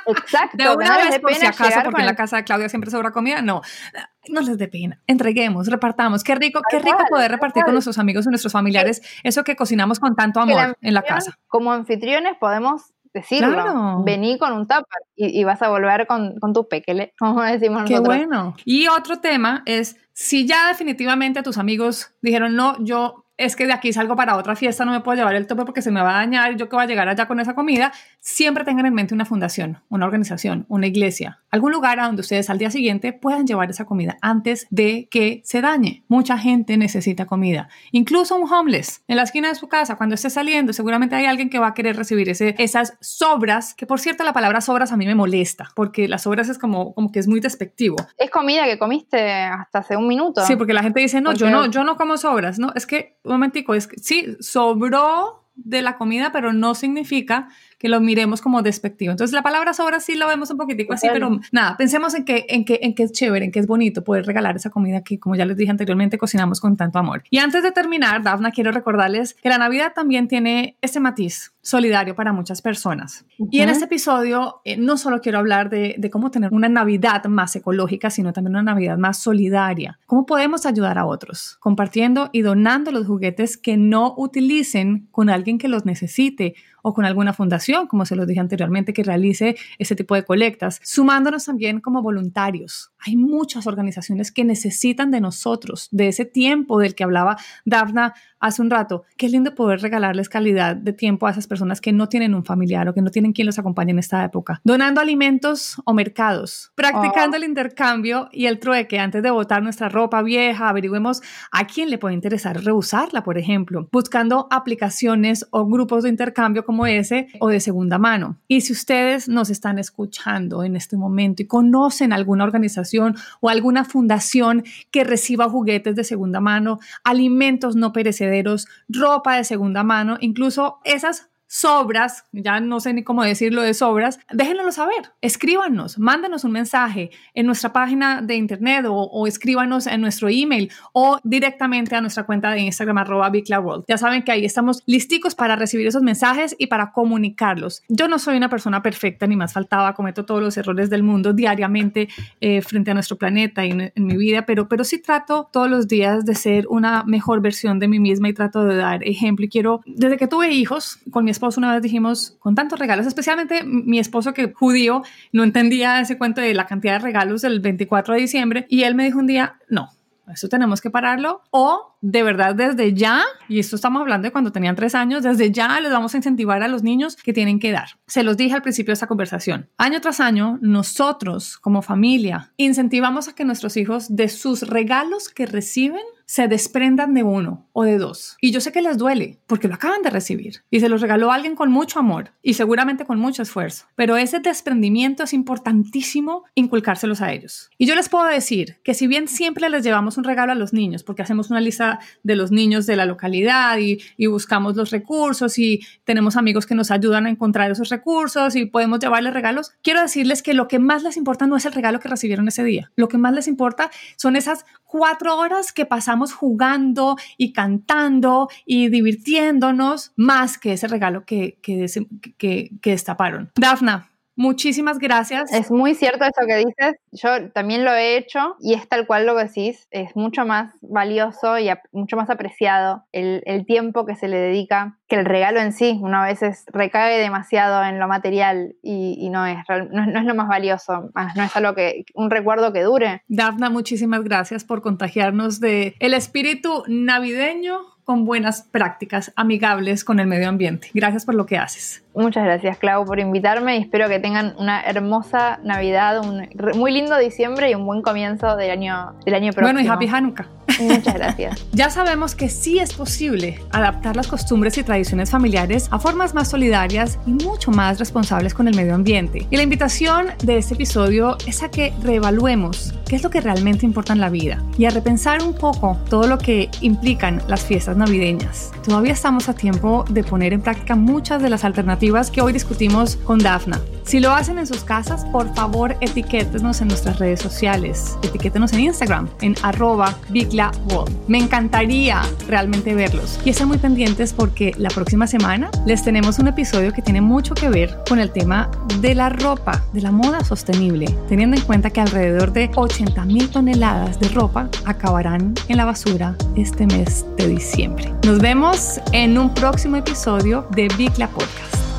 Exacto. De una vez, por si acaso, porque en la casa de Claudia siempre sobra comida, no. No les dé pena. Entreguemos, repartamos. Qué rico, qué rico poder repartir con nuestros amigos y nuestros familiares eso que cocinamos con tanto amor en la casa. Como anfitriones podemos decirlo. Vení con un tupper y, vas a volver con, con tu pequele, como decimos nosotros. Qué bueno. Y otro tema es, si ya definitivamente tus amigos dijeron, no, yo es que de aquí salgo para otra fiesta, no me puedo llevar el tope porque se me va a dañar, yo que voy a llegar allá con esa comida, siempre tengan en mente una fundación, una organización, una iglesia, algún lugar a donde ustedes al día siguiente puedan llevar esa comida antes de que se dañe. Mucha gente necesita comida, incluso un homeless en la esquina de su casa, cuando esté saliendo, seguramente hay alguien que va a querer recibir ese, esas sobras, que por cierto la palabra sobras a mí me molesta, porque las sobras es como, como que es muy despectivo. Es comida que comiste hasta hace un minuto. Sí, porque la gente dice, no, yo no, yo no como sobras, no, es que momentico, es que sí, sobró de la comida, pero no significa que lo miremos como despectivo. Entonces la palabra sobra sí lo vemos un poquitico así, pero nada, pensemos en que, en, que, en que es chévere, en que es bonito poder regalar esa comida que, como ya les dije anteriormente, cocinamos con tanto amor. Y antes de terminar, Dafna, quiero recordarles que la Navidad también tiene ese matiz solidario para muchas personas. Y en este episodio eh, no solo quiero hablar de, de, cómo tener una Navidad más ecológica, sino también una Navidad más solidaria. ¿Cómo podemos ayudar a otros? Compartiendo y donando los juguetes que no utilicen con alguien que los necesite o con alguna fundación, como se los dije anteriormente, que realice ese tipo de colectas, sumándonos también como voluntarios. Hay muchas organizaciones que necesitan de nosotros, de ese tiempo del que hablaba Dafna hace un rato. Qué lindo poder regalarles calidad de tiempo a esas personas que no tienen un familiar o que no tienen quien los acompañe en esta época. Donando alimentos o mercados, practicando el intercambio y el trueque antes de botar nuestra ropa vieja, averigüemos a quién le puede interesar reusarla, por ejemplo, buscando aplicaciones o grupos de intercambio como ese o de segunda mano. Y si ustedes nos están escuchando en este momento y conocen alguna organización o alguna fundación que reciba juguetes de segunda mano, alimentos no perecederos, ropa de segunda mano, incluso esas sobras, ya no sé ni cómo decirlo de sobras, déjenoslo saber, escríbanos, mándanos un mensaje en nuestra página de internet o, o escríbanos en nuestro email o directamente a nuestra cuenta de Instagram arroba World. Ya saben que ahí estamos listicos para recibir esos mensajes y para comunicarlos. Yo no soy una persona perfecta, ni más faltaba, cometo todos los errores del mundo diariamente eh, frente a nuestro planeta y en, en mi vida, pero, pero sí trato todos los días de ser una mejor versión de mí misma y trato de dar ejemplo. Y quiero, desde que tuve hijos, con mi esposo una vez dijimos, con tantos regalos, especialmente mi esposo que judío, no entendía ese cuento de la cantidad de regalos del 24 de diciembre, y él me dijo un día, no, eso tenemos que pararlo o de verdad desde ya, y esto estamos hablando de cuando tenían tres años, desde ya les vamos a incentivar a los niños que tienen que dar. Se los dije al principio de esta conversación. Año tras año, nosotros como familia incentivamos a que nuestros hijos de sus regalos que reciben se desprendan de uno o de dos. Y yo sé que les duele porque lo acaban de recibir y se los regaló alguien con mucho amor y seguramente con mucho esfuerzo. Pero ese desprendimiento es importantísimo inculcárselos a ellos. Y yo les puedo decir que si bien siempre les llevamos un regalo a los niños, porque hacemos una lista de los niños de la localidad y, buscamos los recursos y tenemos amigos que nos ayudan a encontrar esos recursos y podemos llevarles regalos, quiero decirles que lo que más les importa no es el regalo que recibieron ese día. Lo que más les importa son esas cuatro horas que pasamos jugando y cantando y divirtiéndonos más que ese regalo que, que, que, que destaparon. Dafna, Muchísimas gracias. Es muy cierto eso que dices. Yo también lo he hecho y es tal cual lo que decís. Es mucho más valioso y mucho más apreciado el, el, tiempo que se le dedica que el regalo en sí. Uno a veces recae demasiado en lo material y, y no, es, no, no, es lo más valioso. No es algo que, un recuerdo que dure. Dafna, muchísimas gracias por contagiarnos de el espíritu navideño con buenas prácticas amigables con el medio ambiente. Gracias por lo que haces. Muchas gracias, Clau, por invitarme y espero que tengan una hermosa Navidad, un muy lindo diciembre y un buen comienzo del año, del año próximo. Bueno, y Happy Hanukkah. Muchas gracias. ya sabemos que sí es posible adaptar las costumbres y tradiciones familiares a formas más solidarias y mucho más responsables con el medio ambiente. Y la invitación de este episodio es a que reevaluemos qué es lo que realmente importa en la vida y a repensar un poco todo lo que implican las fiestas navideñas. Todavía estamos a tiempo de poner en práctica muchas de las alternativas que hoy discutimos con Dafna. Si lo hacen en sus casas, por favor etiquétenos en nuestras redes sociales. Etiquétenos en Instagram, en arroba Me encantaría realmente verlos. Y estén muy pendientes porque la próxima semana les tenemos un episodio que tiene mucho que ver con el tema de la ropa, de la moda sostenible, teniendo en cuenta que alrededor de 80 mil toneladas de ropa acabarán en la basura este mes de diciembre. Nos vemos en un próximo episodio de Bicla Podcast.